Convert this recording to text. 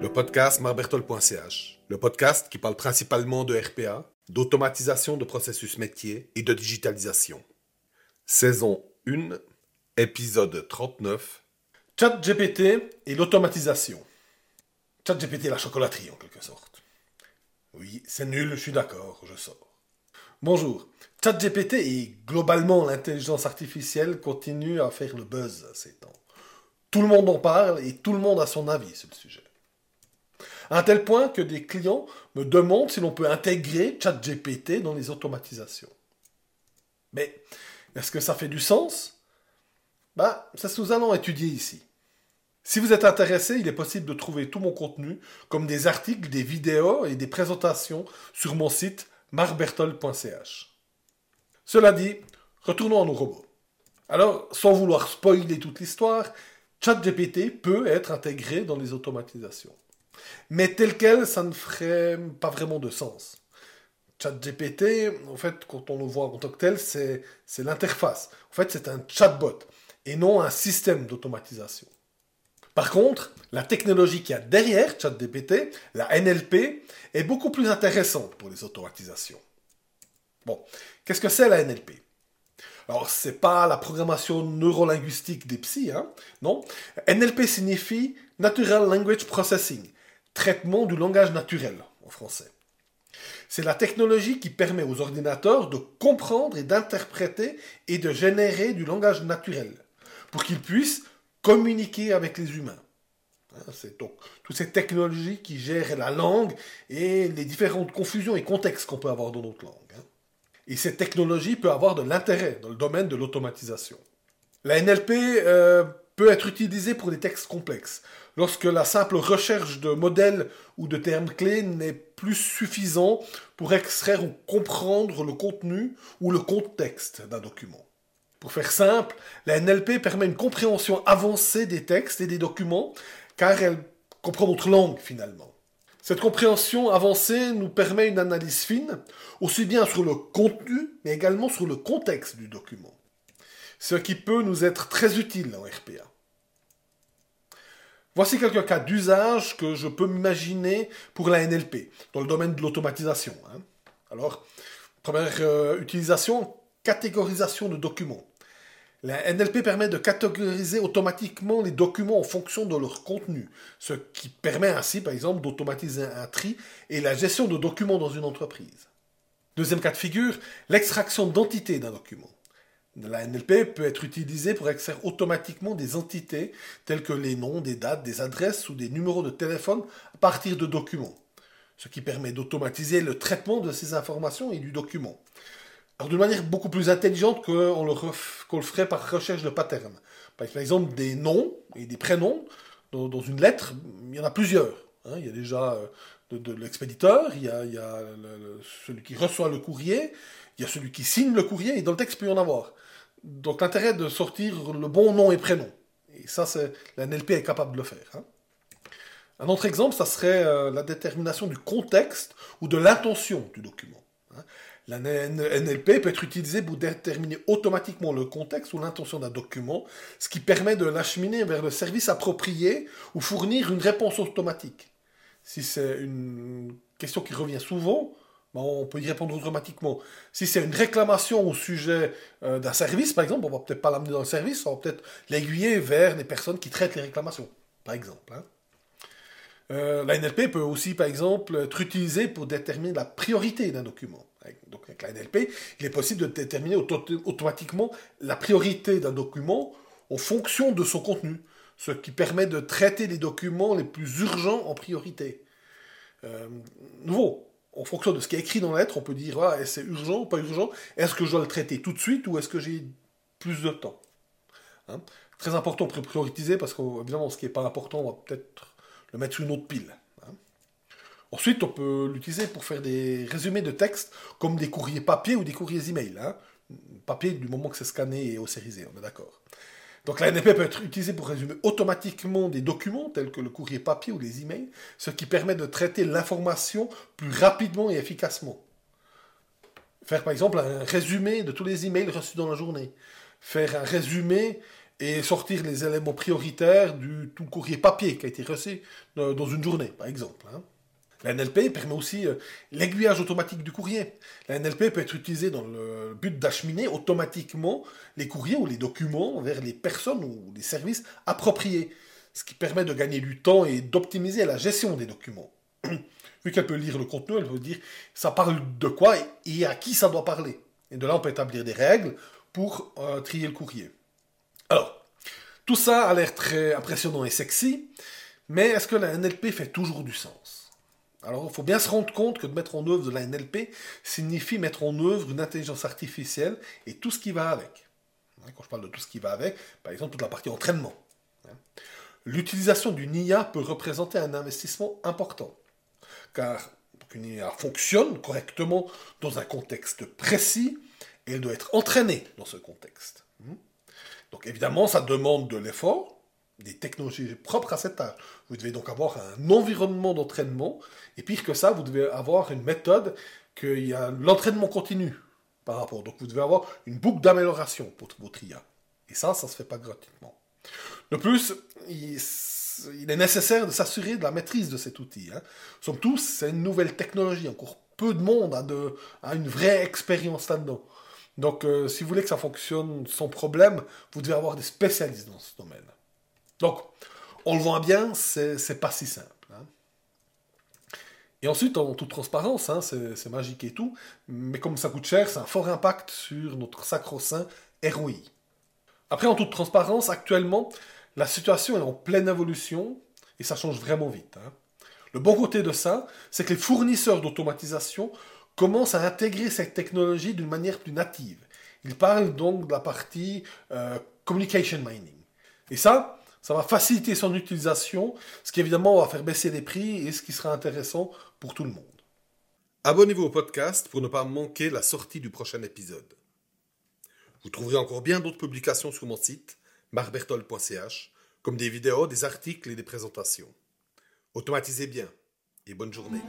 Le podcast marbertol.ch, le podcast qui parle principalement de RPA, d'automatisation de processus métier et de digitalisation. Saison 1, épisode 39. ChatGPT et l'automatisation. ChatGPT la chocolaterie en quelque sorte. Oui, c'est nul, je suis d'accord, je sors. Bonjour. ChatGPT et globalement l'intelligence artificielle continue à faire le buzz ces temps. Tout le monde en parle et tout le monde a son avis sur le sujet. À un tel point que des clients me demandent si l'on peut intégrer ChatGPT dans les automatisations. Mais est-ce que ça fait du sens? Bah, c'est ce que nous allons étudier ici. Si vous êtes intéressé, il est possible de trouver tout mon contenu, comme des articles, des vidéos et des présentations sur mon site marbertol.ch. Cela dit, retournons à nos robots. Alors, sans vouloir spoiler toute l'histoire, ChatGPT peut être intégré dans les automatisations. Mais tel quel, ça ne ferait pas vraiment de sens. ChatGPT, en fait, quand on le voit en tant que tel, c'est l'interface. En fait, c'est un chatbot et non un système d'automatisation. Par contre, la technologie qu'il y a derrière ChatGPT, la NLP, est beaucoup plus intéressante pour les automatisations. Bon, qu'est-ce que c'est la NLP alors, c'est pas la programmation neurolinguistique des psys, hein, non. NLP signifie Natural Language Processing, traitement du langage naturel en français. C'est la technologie qui permet aux ordinateurs de comprendre et d'interpréter et de générer du langage naturel pour qu'ils puissent communiquer avec les humains. Hein, c'est donc toutes ces technologies qui gèrent la langue et les différentes confusions et contextes qu'on peut avoir dans notre langue. Hein. Et cette technologie peut avoir de l'intérêt dans le domaine de l'automatisation. La NLP euh, peut être utilisée pour des textes complexes, lorsque la simple recherche de modèles ou de termes clés n'est plus suffisant pour extraire ou comprendre le contenu ou le contexte d'un document. Pour faire simple, la NLP permet une compréhension avancée des textes et des documents, car elle comprend notre langue finalement. Cette compréhension avancée nous permet une analyse fine, aussi bien sur le contenu, mais également sur le contexte du document. Ce qui peut nous être très utile en RPA. Voici quelques cas d'usage que je peux m'imaginer pour la NLP, dans le domaine de l'automatisation. Hein. Alors, première euh, utilisation, catégorisation de documents. La NLP permet de catégoriser automatiquement les documents en fonction de leur contenu, ce qui permet ainsi, par exemple, d'automatiser un tri et la gestion de documents dans une entreprise. Deuxième cas de figure, l'extraction d'entités d'un document. La NLP peut être utilisée pour extraire automatiquement des entités telles que les noms, des dates, des adresses ou des numéros de téléphone à partir de documents, ce qui permet d'automatiser le traitement de ces informations et du document. Alors d'une manière beaucoup plus intelligente qu'on le, ferait par recherche de patterns. Par exemple, des noms et des prénoms dans, une lettre, il y en a plusieurs. Hein. Il y a déjà euh, de, l'expéditeur, il y a, celui qui reçoit le courrier, il y a celui qui signe le courrier, et dans le texte, il peut y en avoir. Donc l'intérêt de sortir le bon nom et prénom. Et ça, c'est la NLP est capable de le faire. Hein. Un autre exemple, ça serait euh, la détermination du contexte ou de l'intention du document. Hein. La NLP peut être utilisée pour déterminer automatiquement le contexte ou l'intention d'un document, ce qui permet de l'acheminer vers le service approprié ou fournir une réponse automatique. Si c'est une question qui revient souvent, ben, on peut y répondre automatiquement. Si c'est une réclamation au sujet euh, d'un service, par exemple, on va peut-être pas l'amener dans le service, on va peut-être l'aiguiller vers les personnes qui traitent les réclamations, par exemple. Hein. Euh, la NLP peut aussi, par exemple, être utilisée pour déterminer la priorité d'un document. Donc avec la NLP, il est possible de déterminer automatiquement la priorité d'un document en fonction de son contenu, ce qui permet de traiter les documents les plus urgents en priorité. Euh, nouveau, en fonction de ce qui est écrit dans la lettre, on peut dire ah, c'est urgent ou pas urgent, est-ce que je dois le traiter tout de suite ou est-ce que j'ai plus de temps? Hein? Très important pour prioriser parce qu'évidemment, ce qui n'est pas important, on va peut-être le mettre sur une autre pile. Ensuite, on peut l'utiliser pour faire des résumés de texte, comme des courriers papier ou des courriers email. Hein. Papier du moment que c'est scanné et ossérisé, on est d'accord. Donc la NLP peut être utilisée pour résumer automatiquement des documents tels que le courrier papier ou les emails, ce qui permet de traiter l'information plus rapidement et efficacement. Faire par exemple un résumé de tous les emails reçus dans la journée. Faire un résumé et sortir les éléments prioritaires du tout courrier papier qui a été reçu euh, dans une journée, par exemple. Hein. La NLP permet aussi euh, l'aiguillage automatique du courrier. La NLP peut être utilisée dans le but d'acheminer automatiquement les courriers ou les documents vers les personnes ou les services appropriés, ce qui permet de gagner du temps et d'optimiser la gestion des documents. Vu qu'elle peut lire le contenu, elle peut dire ça parle de quoi et à qui ça doit parler. Et de là, on peut établir des règles pour euh, trier le courrier. Alors, tout ça a l'air très impressionnant et sexy, mais est-ce que la NLP fait toujours du sens? Alors, il faut bien se rendre compte que de mettre en œuvre de la NLP signifie mettre en œuvre une intelligence artificielle et tout ce qui va avec. Quand je parle de tout ce qui va avec, par exemple, toute la partie entraînement. L'utilisation d'une IA peut représenter un investissement important car pour qu'une IA fonctionne correctement dans un contexte précis, elle doit être entraînée dans ce contexte. Donc évidemment, ça demande de l'effort, des technologies propres à cet âge. Vous devez donc avoir un environnement d'entraînement, et pire que ça, vous devez avoir une méthode qu'il y a l'entraînement continu par rapport. Donc vous devez avoir une boucle d'amélioration pour votre IA. Et ça, ça ne se fait pas gratuitement. De plus, il, est nécessaire de s'assurer de la maîtrise de cet outil. Hein. Somme tous, c'est une nouvelle technologie. Encore peu de monde a, de, a une vraie expérience là-dedans. Donc, euh, si vous voulez que ça fonctionne sans problème, vous devez avoir des spécialistes dans ce domaine. Donc, on le voit bien, c'est pas si simple. Hein. Et ensuite, en toute transparence, hein, c'est magique et tout, mais comme ça coûte cher, c'est un fort impact sur notre sacro-saint ROI. Après, en toute transparence, actuellement, la situation est en pleine évolution et ça change vraiment vite. Hein. Le bon côté de ça, c'est que les fournisseurs d'automatisation commencent à intégrer cette technologie d'une manière plus native. Ils parlent donc de la partie euh, communication mining. Et ça, ça va faciliter son utilisation, ce qui évidemment va faire baisser les prix et ce qui sera intéressant pour tout le monde. Abonnez-vous au podcast pour ne pas manquer la sortie du prochain épisode. Vous trouverez encore bien d'autres publications sur mon site marbertol.ch, comme des vidéos, des articles et des présentations. Automatisez bien et bonne journée.